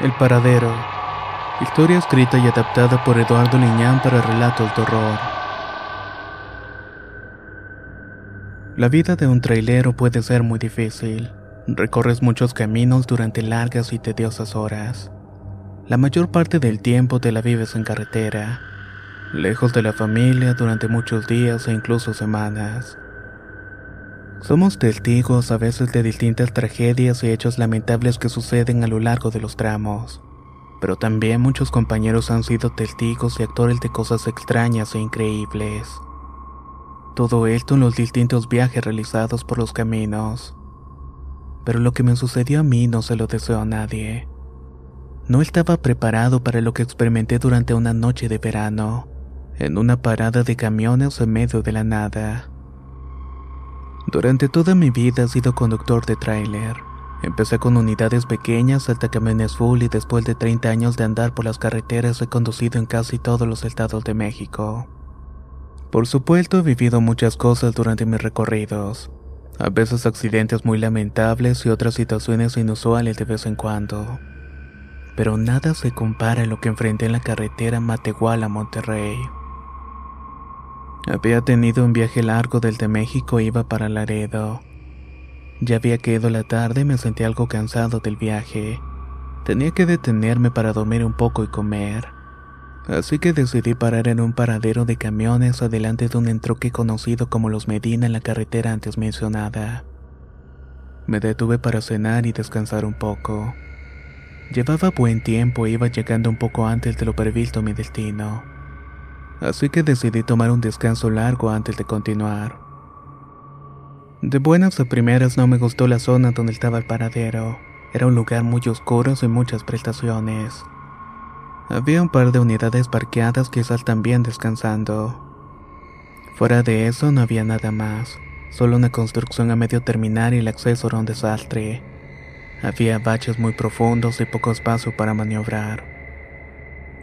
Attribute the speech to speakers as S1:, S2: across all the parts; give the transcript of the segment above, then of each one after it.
S1: El paradero. Historia escrita y adaptada por Eduardo Liñán para relatos de horror. La vida de un trailero puede ser muy difícil. Recorres muchos caminos durante largas y tediosas horas. La mayor parte del tiempo te la vives en carretera, lejos de la familia durante muchos días e incluso semanas. Somos testigos a veces de distintas tragedias y hechos lamentables que suceden a lo largo de los tramos, pero también muchos compañeros han sido testigos y actores de cosas extrañas e increíbles. Todo esto en los distintos viajes realizados por los caminos. Pero lo que me sucedió a mí no se lo deseo a nadie. No estaba preparado para lo que experimenté durante una noche de verano, en una parada de camiones en medio de la nada. Durante toda mi vida he sido conductor de tráiler. Empecé con unidades pequeñas hasta camiones full y después de 30 años de andar por las carreteras he conducido en casi todos los estados de México. Por supuesto he vivido muchas cosas durante mis recorridos, a veces accidentes muy lamentables y otras situaciones inusuales de vez en cuando. Pero nada se compara a lo que enfrenté en la carretera Matehuala Monterrey. Había tenido un viaje largo desde México e iba para Laredo. Ya había caído la tarde y me sentí algo cansado del viaje. Tenía que detenerme para dormir un poco y comer. Así que decidí parar en un paradero de camiones adelante de un entroque conocido como Los Medina en la carretera antes mencionada. Me detuve para cenar y descansar un poco. Llevaba buen tiempo e iba llegando un poco antes de lo previsto mi destino así que decidí tomar un descanso largo antes de continuar. De buenas a primeras no me gustó la zona donde estaba el paradero. Era un lugar muy oscuro sin muchas prestaciones. Había un par de unidades parqueadas quizás también descansando. Fuera de eso no había nada más, solo una construcción a medio terminar y el acceso era un desastre. Había baches muy profundos y poco espacio para maniobrar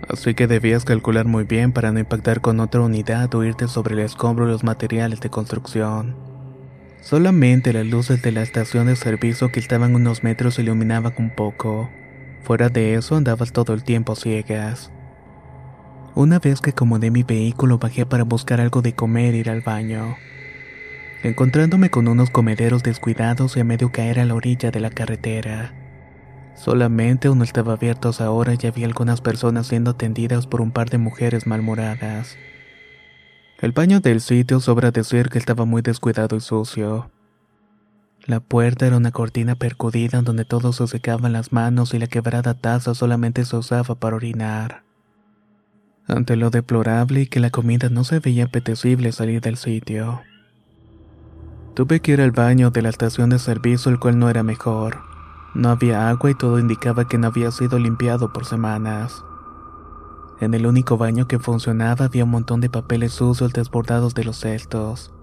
S1: así que debías calcular muy bien para no impactar con otra unidad o irte sobre el escombro de los materiales de construcción. Solamente las luces de la estación de servicio que estaban unos metros iluminaban un poco. Fuera de eso andabas todo el tiempo ciegas. Una vez que acomodé mi vehículo bajé para buscar algo de comer e ir al baño. Encontrándome con unos comederos descuidados y a medio caer a la orilla de la carretera. Solamente uno estaba abierto ahora y había algunas personas siendo atendidas por un par de mujeres malmoradas. El baño del sitio sobra decir que estaba muy descuidado y sucio. La puerta era una cortina percudida donde todos se secaban las manos y la quebrada taza solamente se usaba para orinar. Ante lo deplorable y que la comida no se veía apetecible salir del sitio. Tuve que ir al baño de la estación de servicio el cual no era mejor no había agua y todo indicaba que no había sido limpiado por semanas. En el único baño que funcionaba había un montón de papeles sucios desbordados de los cestos.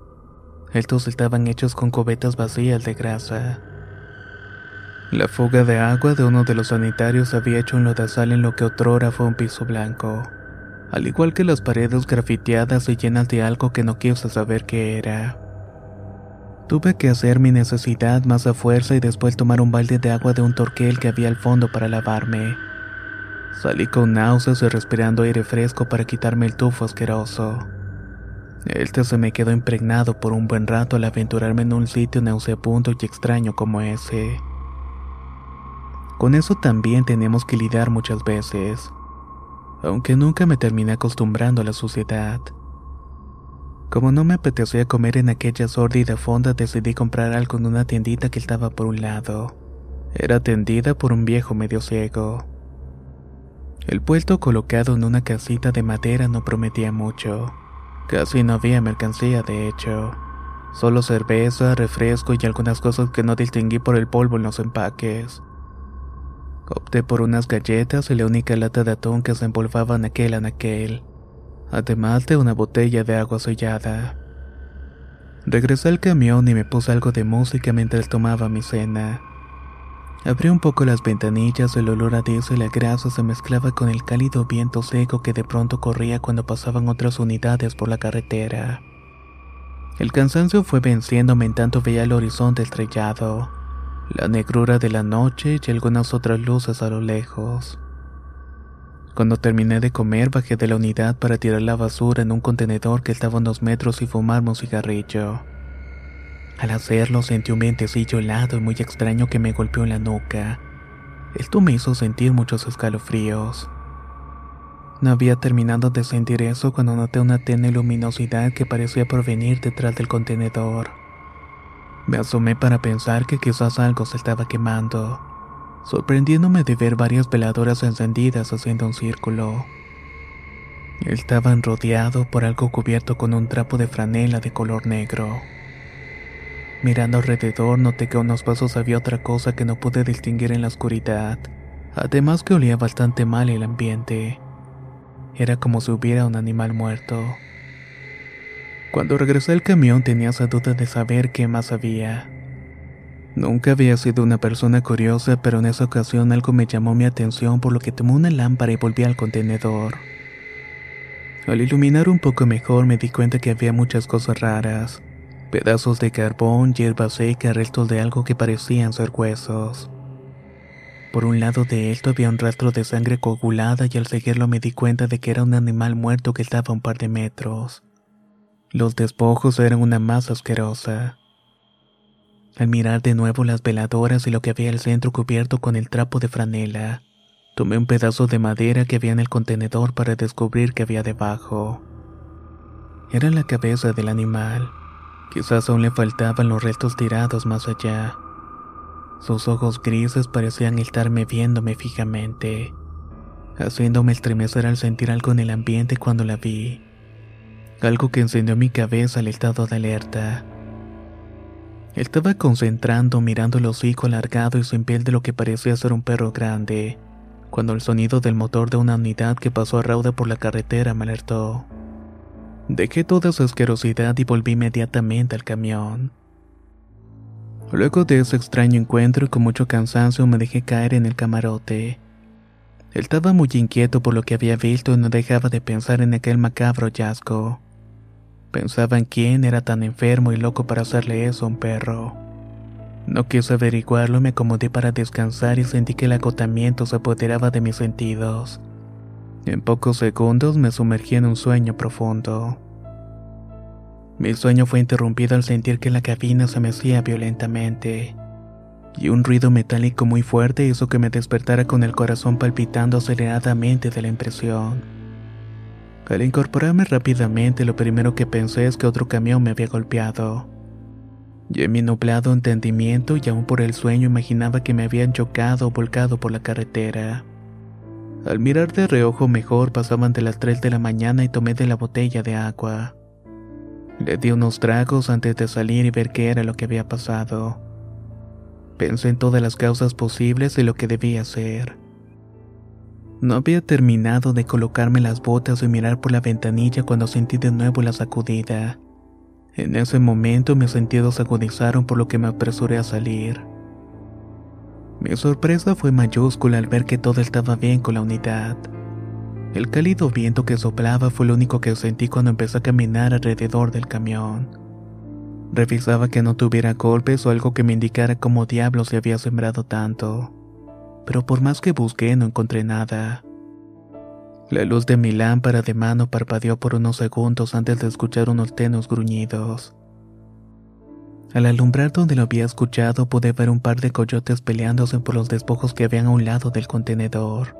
S1: Estos estaban hechos con cubetas vacías de grasa. La fuga de agua de uno de los sanitarios había hecho un lodazal en lo que otrora fue un piso blanco, al igual que las paredes grafiteadas y llenas de algo que no quise saber qué era. Tuve que hacer mi necesidad más a fuerza y después tomar un balde de agua de un torquel que había al fondo para lavarme. Salí con náuseas y respirando aire fresco para quitarme el tufo asqueroso. Este se me quedó impregnado por un buen rato al aventurarme en un sitio nauseabundo y extraño como ese. Con eso también tenemos que lidiar muchas veces, aunque nunca me terminé acostumbrando a la suciedad. Como no me apetecía comer en aquella sórdida fonda, decidí comprar algo en una tiendita que estaba por un lado. Era atendida por un viejo medio ciego. El puesto colocado en una casita de madera no prometía mucho. Casi no había mercancía, de hecho. Solo cerveza, refresco y algunas cosas que no distinguí por el polvo en los empaques. Opté por unas galletas y la única lata de atún que se envolvaba en aquel anaquel, además de una botella de agua sellada. Regresé al camión y me puse algo de música mientras tomaba mi cena. Abrí un poco las ventanillas, el olor a diésel y la grasa se mezclaba con el cálido viento seco que de pronto corría cuando pasaban otras unidades por la carretera. El cansancio fue venciéndome en tanto veía el horizonte estrellado, la negrura de la noche y algunas otras luces a lo lejos. Cuando terminé de comer bajé de la unidad para tirar la basura en un contenedor que estaba a unos metros y fumarme un cigarrillo. Al hacerlo sentí un vientecillo helado y muy extraño que me golpeó en la nuca. Esto me hizo sentir muchos escalofríos. No había terminado de sentir eso cuando noté una tenue luminosidad que parecía provenir detrás del contenedor. Me asomé para pensar que quizás algo se estaba quemando, sorprendiéndome de ver varias veladoras encendidas haciendo un círculo. Estaban rodeados por algo cubierto con un trapo de franela de color negro. Mirando alrededor noté que a unos pasos había otra cosa que no pude distinguir en la oscuridad. Además que olía bastante mal el ambiente. Era como si hubiera un animal muerto. Cuando regresé al camión tenía esa duda de saber qué más había. Nunca había sido una persona curiosa, pero en esa ocasión algo me llamó mi atención por lo que tomé una lámpara y volví al contenedor. Al iluminar un poco mejor me di cuenta que había muchas cosas raras pedazos de carbón, hierba seca, restos de algo que parecían ser huesos. Por un lado de esto había un rastro de sangre coagulada y al seguirlo me di cuenta de que era un animal muerto que estaba a un par de metros. Los despojos eran una masa asquerosa. Al mirar de nuevo las veladoras y lo que había al centro cubierto con el trapo de franela, tomé un pedazo de madera que había en el contenedor para descubrir que había debajo. Era la cabeza del animal. Quizás aún le faltaban los restos tirados más allá. Sus ojos grises parecían estarme viéndome fijamente, haciéndome estremecer al sentir algo en el ambiente cuando la vi. Algo que encendió mi cabeza al estado de alerta. Estaba concentrando mirando el hocico alargado y sin piel de lo que parecía ser un perro grande, cuando el sonido del motor de una unidad que pasó a rauda por la carretera me alertó. Dejé toda su asquerosidad y volví inmediatamente al camión. Luego de ese extraño encuentro y con mucho cansancio me dejé caer en el camarote. Estaba muy inquieto por lo que había visto y no dejaba de pensar en aquel macabro hallazgo. Pensaba en quién era tan enfermo y loco para hacerle eso a un perro. No quise averiguarlo y me acomodé para descansar y sentí que el agotamiento se apoderaba de mis sentidos. En pocos segundos me sumergí en un sueño profundo. Mi sueño fue interrumpido al sentir que la cabina se mecía violentamente, y un ruido metálico muy fuerte hizo que me despertara con el corazón palpitando aceleradamente de la impresión. Al incorporarme rápidamente, lo primero que pensé es que otro camión me había golpeado. Y en mi nublado entendimiento y aún por el sueño imaginaba que me habían chocado o volcado por la carretera. Al mirar de reojo mejor pasaban de las 3 de la mañana y tomé de la botella de agua. Le di unos tragos antes de salir y ver qué era lo que había pasado. Pensé en todas las causas posibles y lo que debía hacer. No había terminado de colocarme las botas y mirar por la ventanilla cuando sentí de nuevo la sacudida. En ese momento mis sentidos agudizaron por lo que me apresuré a salir. Mi sorpresa fue mayúscula al ver que todo estaba bien con la unidad. El cálido viento que soplaba fue lo único que sentí cuando empecé a caminar alrededor del camión. Revisaba que no tuviera golpes o algo que me indicara cómo diablos se había sembrado tanto. Pero por más que busqué no encontré nada. La luz de mi lámpara de mano parpadeó por unos segundos antes de escuchar unos tenos gruñidos. Al alumbrar donde lo había escuchado pude ver un par de coyotes peleándose por los despojos que habían a un lado del contenedor.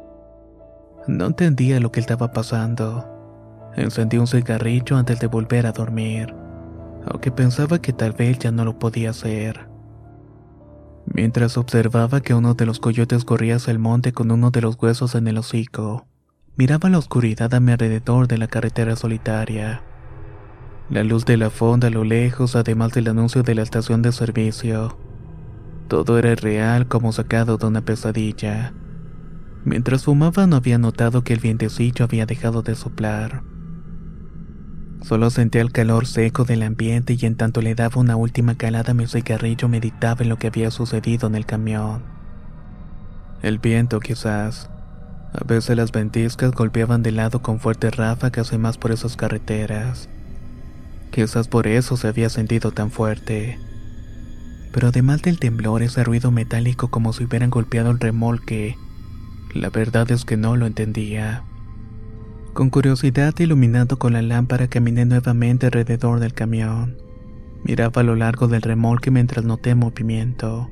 S1: No entendía lo que estaba pasando. Encendí un cigarrillo antes de volver a dormir, aunque pensaba que tal vez ya no lo podía hacer. Mientras observaba que uno de los coyotes corría hacia el monte con uno de los huesos en el hocico, miraba la oscuridad a mi alrededor de la carretera solitaria. La luz de la fonda a lo lejos, además del anuncio de la estación de servicio. Todo era real como sacado de una pesadilla. Mientras fumaba no había notado que el vientecillo había dejado de soplar. Solo sentía el calor seco del ambiente y en tanto le daba una última calada a mi cigarrillo meditaba en lo que había sucedido en el camión. El viento quizás. A veces las ventiscas golpeaban de lado con fuertes ráfagas y más por esas carreteras. Quizás por eso se había sentido tan fuerte. Pero además del temblor, ese ruido metálico como si hubieran golpeado el remolque, la verdad es que no lo entendía. Con curiosidad, iluminado con la lámpara, caminé nuevamente alrededor del camión. Miraba a lo largo del remolque mientras noté movimiento.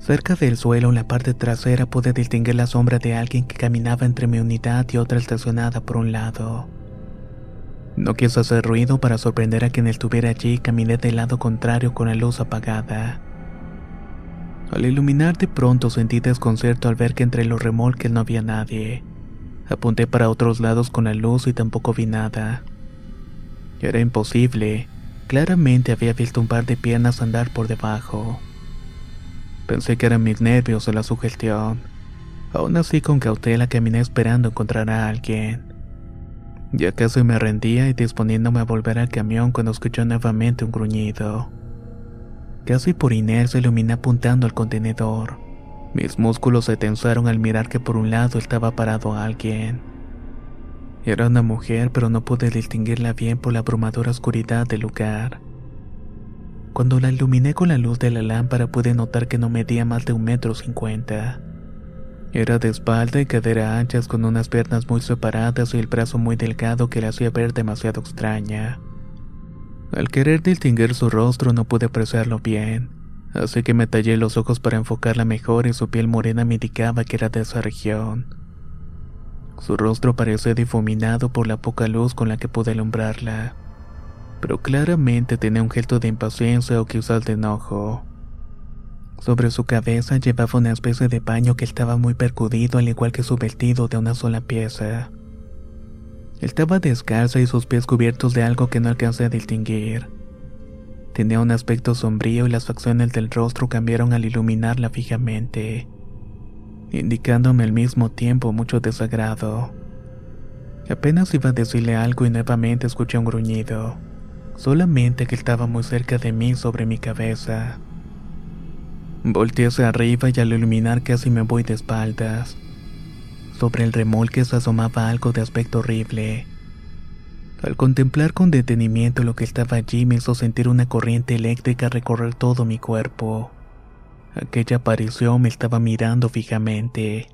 S1: Cerca del suelo, en la parte trasera, pude distinguir la sombra de alguien que caminaba entre mi unidad y otra estacionada por un lado. No quise hacer ruido para sorprender a quien estuviera allí y caminé del lado contrario con la luz apagada. Al iluminar de pronto sentí desconcierto al ver que entre los remolques no había nadie. Apunté para otros lados con la luz y tampoco vi nada. Era imposible. Claramente había visto un par de piernas andar por debajo. Pensé que eran mis nervios o la sugestión. Aún así con cautela caminé esperando encontrar a alguien. Ya casi me rendía y disponiéndome a volver al camión cuando escuché nuevamente un gruñido. Casi por inercia iluminé apuntando al contenedor. Mis músculos se tensaron al mirar que por un lado estaba parado alguien. Era una mujer, pero no pude distinguirla bien por la abrumadora oscuridad del lugar. Cuando la iluminé con la luz de la lámpara pude notar que no medía más de un metro cincuenta. Era de espalda y cadera anchas con unas piernas muy separadas y el brazo muy delgado que la hacía ver demasiado extraña. Al querer distinguir su rostro no pude apreciarlo bien así que me tallé los ojos para enfocarla mejor y su piel morena me indicaba que era de esa región. Su rostro parecía difuminado por la poca luz con la que pude alumbrarla, pero claramente tenía un gesto de impaciencia o quizás de enojo. Sobre su cabeza llevaba una especie de paño que estaba muy percudido al igual que su vestido de una sola pieza. Estaba descalza y sus pies cubiertos de algo que no alcancé a distinguir. Tenía un aspecto sombrío y las facciones del rostro cambiaron al iluminarla fijamente, indicándome al mismo tiempo mucho desagrado. Apenas iba a decirle algo y nuevamente escuché un gruñido, solamente que estaba muy cerca de mí sobre mi cabeza. Volteé hacia arriba y al iluminar casi me voy de espaldas. Sobre el remolque se asomaba algo de aspecto horrible al contemplar con detenimiento lo que estaba allí me hizo sentir una corriente eléctrica recorrer todo mi cuerpo. Aquella aparición me estaba mirando fijamente.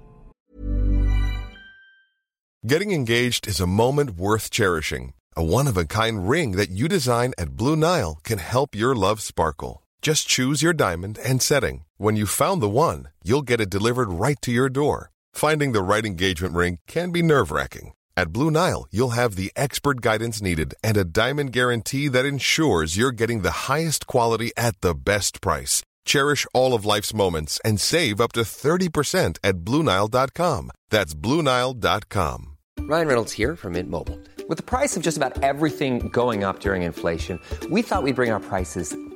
S2: Getting engaged is a moment worth cherishing. A one-of-a-kind ring that you design at Blue Nile can help your love sparkle. Just choose your diamond and setting. When you found the one, you'll get it delivered right to your door. Finding the right engagement ring can be nerve-wracking. At Blue Nile, you'll have the expert guidance needed and a diamond guarantee that ensures you're getting the highest quality at the best price. Cherish all of life's moments and save up to 30% at BlueNile.com. That's BlueNile.com.
S3: Ryan Reynolds here from Mint Mobile. With the price of just about everything going up during inflation, we thought we'd bring our prices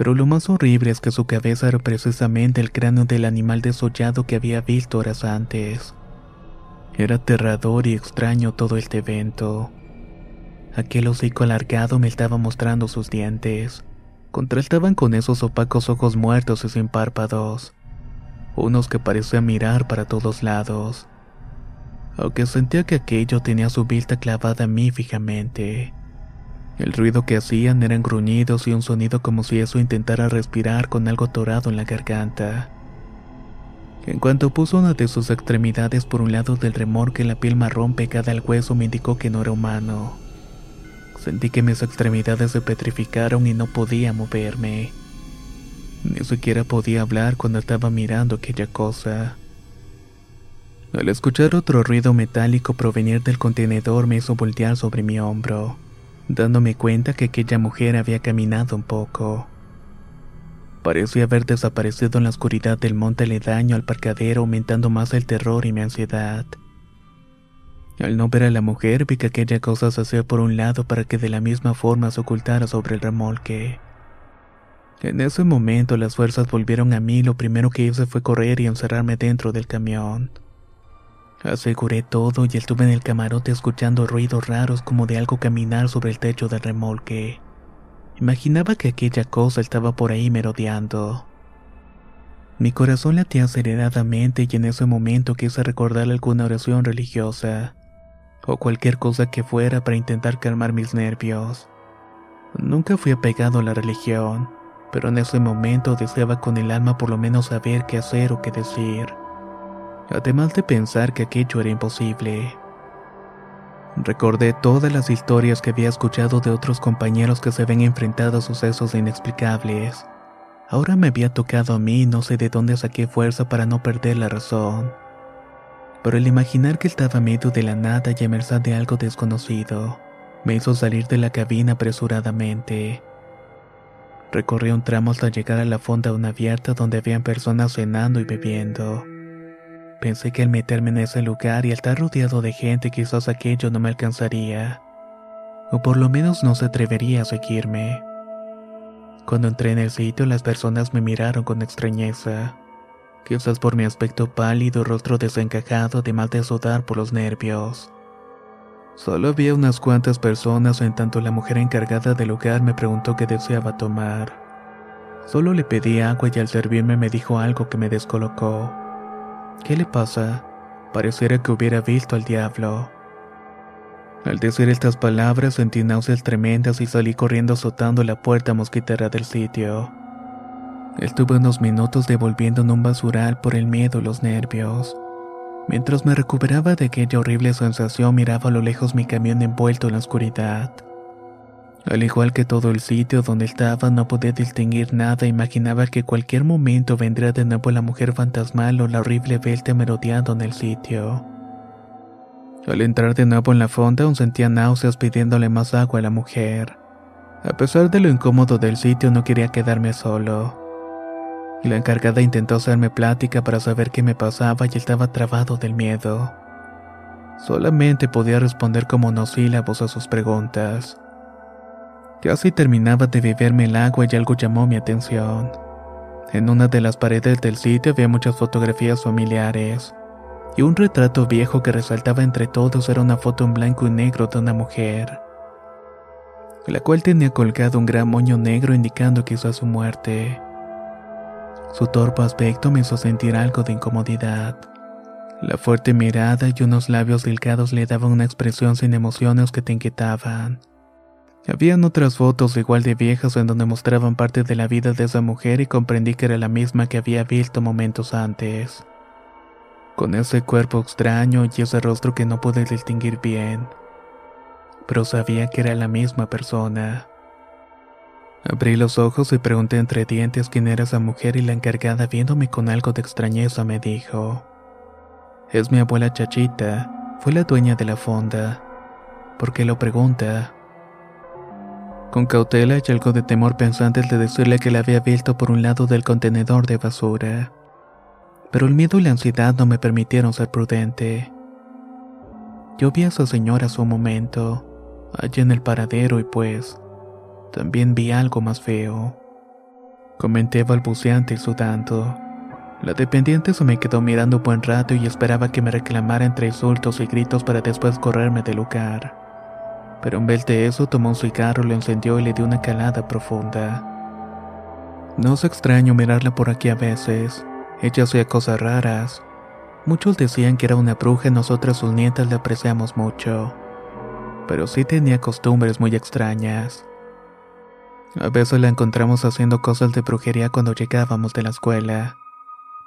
S1: Pero lo más horrible es que su cabeza era precisamente el cráneo del animal desollado que había visto horas antes. Era aterrador y extraño todo este evento. Aquel hocico alargado me estaba mostrando sus dientes. Contrastaban con esos opacos ojos muertos y sin párpados. Unos que parecían mirar para todos lados. Aunque sentía que aquello tenía su vista clavada en mí fijamente. El ruido que hacían eran gruñidos y un sonido como si eso intentara respirar con algo torado en la garganta. En cuanto puso una de sus extremidades por un lado del remorque, la piel marrón pegada al hueso me indicó que no era humano. Sentí que mis extremidades se petrificaron y no podía moverme. Ni siquiera podía hablar cuando estaba mirando aquella cosa. Al escuchar otro ruido metálico provenir del contenedor me hizo voltear sobre mi hombro, dándome cuenta que aquella mujer había caminado un poco. Parecía haber desaparecido en la oscuridad del monte aledaño al parcadero, aumentando más el terror y mi ansiedad. Al no ver a la mujer, vi que aquella cosa se hacía por un lado para que de la misma forma se ocultara sobre el remolque. En ese momento las fuerzas volvieron a mí lo primero que hice fue correr y encerrarme dentro del camión. Aseguré todo y estuve en el camarote escuchando ruidos raros como de algo caminar sobre el techo del remolque. Imaginaba que aquella cosa estaba por ahí merodeando. Mi corazón latía aceleradamente y en ese momento quise recordar alguna oración religiosa, o cualquier cosa que fuera para intentar calmar mis nervios. Nunca fui apegado a la religión, pero en ese momento deseaba con el alma por lo menos saber qué hacer o qué decir, además de pensar que aquello era imposible. Recordé todas las historias que había escuchado de otros compañeros que se ven enfrentados a sucesos inexplicables. Ahora me había tocado a mí y no sé de dónde saqué fuerza para no perder la razón. Pero el imaginar que estaba medio de la nada y a merced de algo desconocido, me hizo salir de la cabina apresuradamente. Recorrí un tramo hasta llegar a la fonda una abierta donde habían personas cenando y bebiendo. Pensé que al meterme en ese lugar y al estar rodeado de gente quizás aquello no me alcanzaría. O por lo menos no se atrevería a seguirme. Cuando entré en el sitio las personas me miraron con extrañeza. Quizás por mi aspecto pálido, rostro desencajado, además de sudar por los nervios. Solo había unas cuantas personas en tanto la mujer encargada del lugar me preguntó qué deseaba tomar. Solo le pedí agua y al servirme me dijo algo que me descolocó. ¿Qué le pasa? Pareciera que hubiera visto al diablo. Al decir estas palabras sentí náuseas tremendas y salí corriendo azotando la puerta mosquitera del sitio. Estuve unos minutos devolviendo en un basural por el miedo y los nervios. Mientras me recuperaba de aquella horrible sensación miraba a lo lejos mi camión envuelto en la oscuridad. Al igual que todo el sitio donde estaba no podía distinguir nada, imaginaba que cualquier momento vendría de nuevo la mujer fantasmal o la horrible bestia merodeando en el sitio. Al entrar de nuevo en la fonda aún sentía náuseas pidiéndole más agua a la mujer. A pesar de lo incómodo del sitio no quería quedarme solo. La encargada intentó hacerme plática para saber qué me pasaba y estaba trabado del miedo. Solamente podía responder como monosílabos a sus preguntas. Casi terminaba de beberme el agua y algo llamó mi atención. En una de las paredes del sitio había muchas fotografías familiares, y un retrato viejo que resaltaba entre todos era una foto en blanco y negro de una mujer, la cual tenía colgado un gran moño negro indicando quizás su muerte. Su torpe aspecto me hizo sentir algo de incomodidad. La fuerte mirada y unos labios delgados le daban una expresión sin emociones que te inquietaban. Habían otras fotos igual de viejas en donde mostraban parte de la vida de esa mujer y comprendí que era la misma que había visto momentos antes. Con ese cuerpo extraño y ese rostro que no pude distinguir bien. Pero sabía que era la misma persona. Abrí los ojos y pregunté entre dientes quién era esa mujer y la encargada viéndome con algo de extrañeza me dijo. Es mi abuela Chachita, fue la dueña de la fonda. ¿Por qué lo pregunta? Con cautela y algo de temor pensé antes de decirle que la había visto por un lado del contenedor de basura. Pero el miedo y la ansiedad no me permitieron ser prudente. Yo vi a esa señora hace un momento, allí en el paradero y pues, también vi algo más feo. Comenté balbuceante y sudando. La dependiente se me quedó mirando un buen rato y esperaba que me reclamara entre insultos y gritos para después correrme del lugar. Pero en vez de eso tomó un cigarro, lo encendió y le dio una calada profunda. No es extraño mirarla por aquí a veces. Ella hacía cosas raras. Muchos decían que era una bruja y nosotras sus nietas le apreciamos mucho. Pero sí tenía costumbres muy extrañas. A veces la encontramos haciendo cosas de brujería cuando llegábamos de la escuela.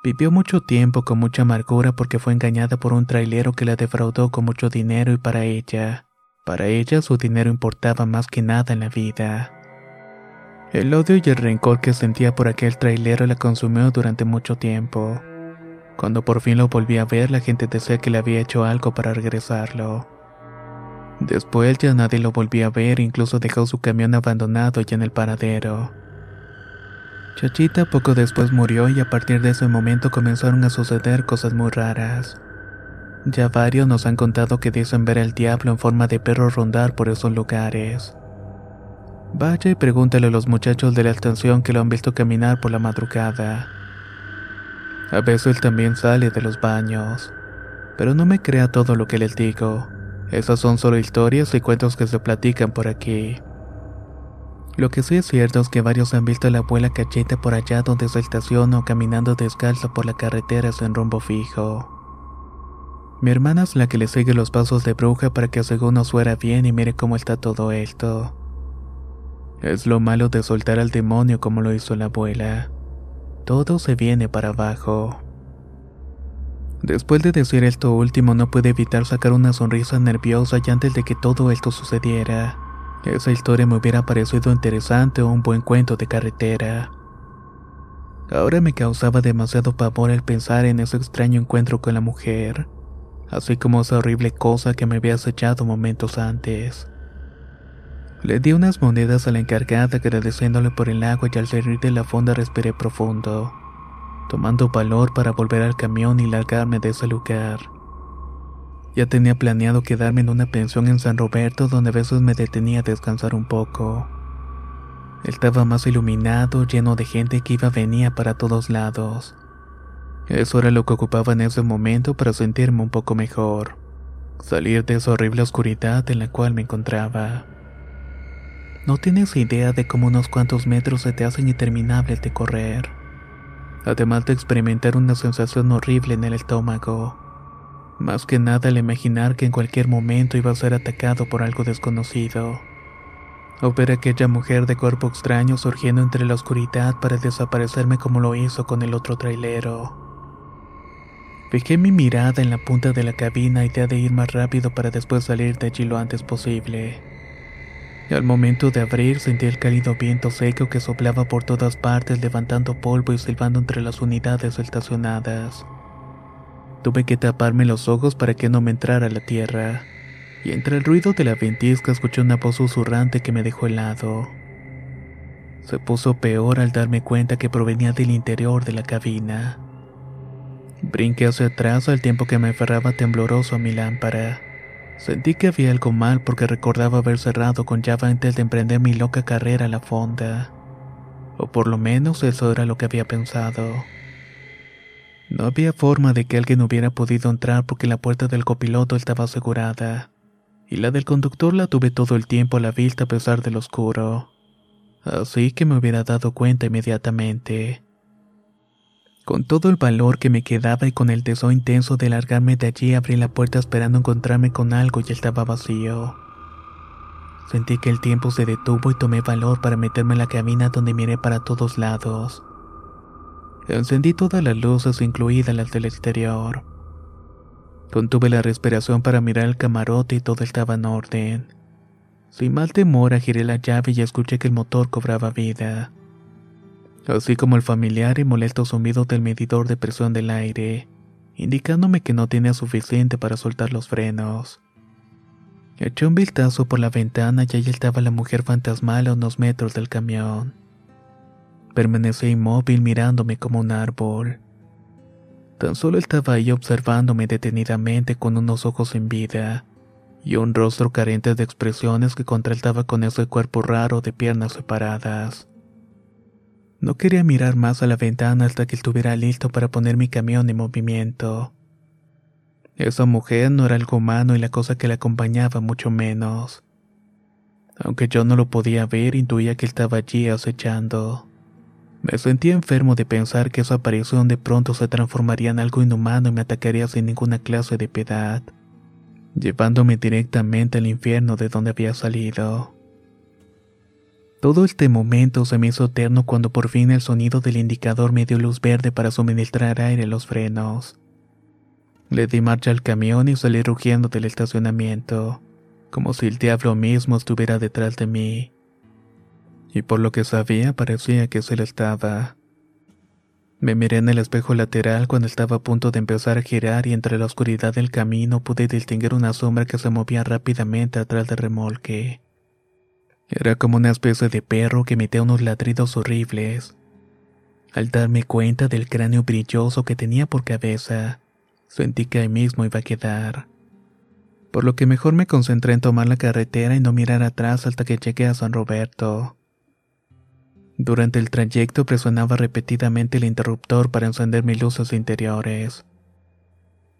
S1: Vivió mucho tiempo con mucha amargura porque fue engañada por un trailero que la defraudó con mucho dinero y para ella, para ella su dinero importaba más que nada en la vida. El odio y el rencor que sentía por aquel trailero la consumió durante mucho tiempo. Cuando por fin lo volví a ver, la gente decía que le había hecho algo para regresarlo. Después ya nadie lo volvió a ver, incluso dejó su camión abandonado ya en el paradero. Chachita poco después murió y a partir de ese momento comenzaron a suceder cosas muy raras. Ya varios nos han contado que dicen ver al diablo en forma de perro rondar por esos lugares. Vaya y pregúntale a los muchachos de la estación que lo han visto caminar por la madrugada. A veces también sale de los baños. Pero no me crea todo lo que les digo. Esas son solo historias y cuentos que se platican por aquí. Lo que sí es cierto es que varios han visto a la abuela Cacheta por allá donde se estaciona o caminando descalzo por la carretera sin rumbo fijo. Mi hermana es la que le sigue los pasos de bruja para que según nos fuera bien y mire cómo está todo esto. Es lo malo de soltar al demonio como lo hizo la abuela. Todo se viene para abajo. Después de decir esto último no pude evitar sacar una sonrisa nerviosa y antes de que todo esto sucediera. Esa historia me hubiera parecido interesante o un buen cuento de carretera. Ahora me causaba demasiado pavor el pensar en ese extraño encuentro con la mujer, así como esa horrible cosa que me había acechado momentos antes. Le di unas monedas a la encargada agradeciéndole por el agua y al salir de la fonda respiré profundo, tomando valor para volver al camión y largarme de ese lugar. Ya tenía planeado quedarme en una pensión en San Roberto donde a veces me detenía a descansar un poco. Estaba más iluminado, lleno de gente que iba venía para todos lados. Eso era lo que ocupaba en ese momento para sentirme un poco mejor. Salir de esa horrible oscuridad en la cual me encontraba. No tienes idea de cómo unos cuantos metros se te hacen interminables de correr. Además de experimentar una sensación horrible en el estómago. Más que nada al imaginar que en cualquier momento iba a ser atacado por algo desconocido. O ver a aquella mujer de cuerpo extraño surgiendo entre la oscuridad para desaparecerme como lo hizo con el otro trailero. Fijé mi mirada en la punta de la cabina idea de ir más rápido para después salir de allí lo antes posible. Al momento de abrir sentí el cálido viento seco que soplaba por todas partes levantando polvo y silbando entre las unidades estacionadas. Tuve que taparme los ojos para que no me entrara la tierra, y entre el ruido de la ventisca escuché una voz susurrante que me dejó helado. Se puso peor al darme cuenta que provenía del interior de la cabina. Brinqué hacia atrás al tiempo que me aferraba tembloroso a mi lámpara. Sentí que había algo mal porque recordaba haber cerrado con llave antes de emprender mi loca carrera a la fonda. O por lo menos eso era lo que había pensado. No había forma de que alguien hubiera podido entrar porque la puerta del copiloto estaba asegurada, y la del conductor la tuve todo el tiempo a la vista a pesar del oscuro. Así que me hubiera dado cuenta inmediatamente. Con todo el valor que me quedaba y con el deseo intenso de largarme de allí abrí la puerta esperando encontrarme con algo y estaba vacío. Sentí que el tiempo se detuvo y tomé valor para meterme en la cabina donde miré para todos lados. Encendí todas las luces, incluidas las del exterior. Contuve la respiración para mirar el camarote y todo estaba en orden. Sin mal temor, giré la llave y escuché que el motor cobraba vida. Así como el familiar y molesto zumbido del medidor de presión del aire, indicándome que no tenía suficiente para soltar los frenos. Eché un vistazo por la ventana y allí estaba la mujer fantasmal a unos metros del camión. Permanecí inmóvil mirándome como un árbol. Tan solo estaba ahí observándome detenidamente con unos ojos sin vida y un rostro carente de expresiones que contrastaba con ese cuerpo raro de piernas separadas. No quería mirar más a la ventana hasta que estuviera listo para poner mi camión en movimiento. Esa mujer no era algo humano y la cosa que la acompañaba mucho menos. Aunque yo no lo podía ver, intuía que estaba allí acechando. Me sentía enfermo de pensar que su aparición de pronto se transformaría en algo inhumano y me atacaría sin ninguna clase de piedad, llevándome directamente al infierno de donde había salido. Todo este momento se me hizo eterno cuando por fin el sonido del indicador me dio luz verde para suministrar aire a los frenos. Le di marcha al camión y salí rugiendo del estacionamiento, como si el diablo mismo estuviera detrás de mí. Y por lo que sabía parecía que se le estaba. Me miré en el espejo lateral cuando estaba a punto de empezar a girar y entre la oscuridad del camino pude distinguir una sombra que se movía rápidamente atrás del remolque. Era como una especie de perro que emitía unos ladridos horribles. Al darme cuenta del cráneo brilloso que tenía por cabeza, sentí que ahí mismo iba a quedar. Por lo que mejor me concentré en tomar la carretera y no mirar atrás hasta que llegué a San Roberto. Durante el trayecto presionaba repetidamente el interruptor para encender mis luces interiores.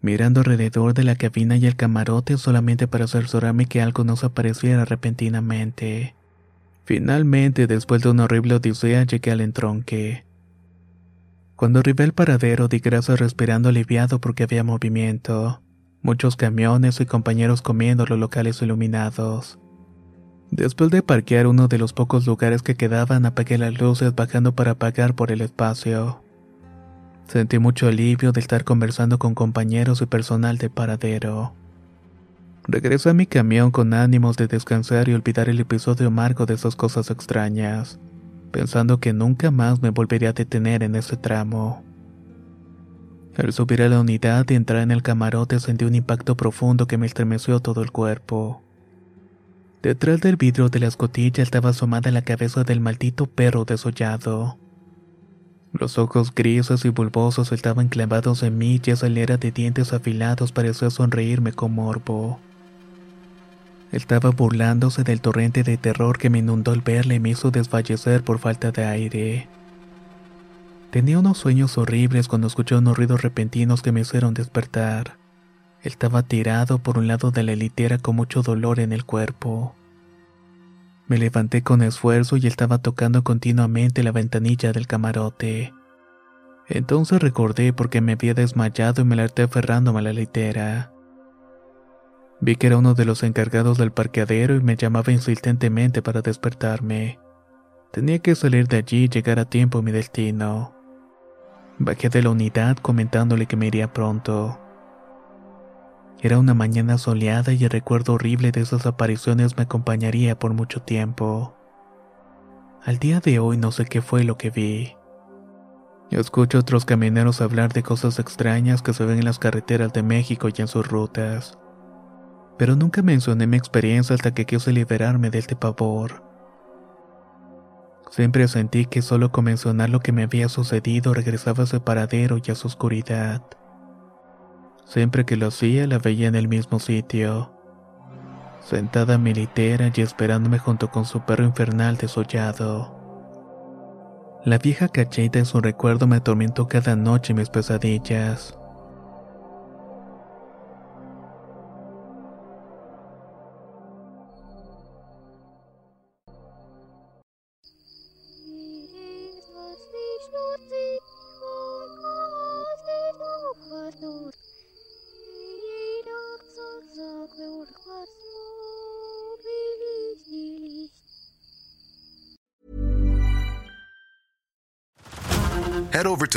S1: Mirando alrededor de la cabina y el camarote solamente para cerciorarme que algo no se apareciera repentinamente. Finalmente, después de una horrible odisea, llegué al entronque. Cuando arribé al paradero, di gracias respirando aliviado porque había movimiento. Muchos camiones y compañeros comiendo los locales iluminados. Después de parquear uno de los pocos lugares que quedaban, apagué las luces bajando para pagar por el espacio. Sentí mucho alivio de estar conversando con compañeros y personal de paradero. Regresé a mi camión con ánimos de descansar y olvidar el episodio amargo de esas cosas extrañas, pensando que nunca más me volvería a detener en ese tramo. Al subir a la unidad y entrar en el camarote sentí un impacto profundo que me estremeció todo el cuerpo. Detrás del vidrio de la escotilla estaba asomada la cabeza del maldito perro desollado. Los ojos grises y bulbosos estaban clavados en mí y esa hilera de dientes afilados parecía sonreírme con morbo. Estaba burlándose del torrente de terror que me inundó al verle y me hizo desfallecer por falta de aire. Tenía unos sueños horribles cuando escuché unos ruidos repentinos que me hicieron despertar. Estaba tirado por un lado de la litera con mucho dolor en el cuerpo. Me levanté con esfuerzo y estaba tocando continuamente la ventanilla del camarote. Entonces recordé por qué me había desmayado y me larté aferrándome a la litera. Vi que era uno de los encargados del parqueadero y me llamaba insistentemente para despertarme. Tenía que salir de allí y llegar a tiempo a mi destino. Bajé de la unidad comentándole que me iría pronto. Era una mañana soleada y el recuerdo horrible de esas apariciones me acompañaría por mucho tiempo. Al día de hoy no sé qué fue lo que vi. Yo escucho a otros camioneros hablar de cosas extrañas que se ven en las carreteras de México y en sus rutas pero nunca mencioné mi experiencia hasta que quise liberarme de este pavor. Siempre sentí que solo con mencionar lo que me había sucedido regresaba a su paradero y a su oscuridad. Siempre que lo hacía la veía en el mismo sitio, sentada en mi litera y esperándome junto con su perro infernal desollado. La vieja cacheta en su recuerdo me atormentó cada noche en mis pesadillas.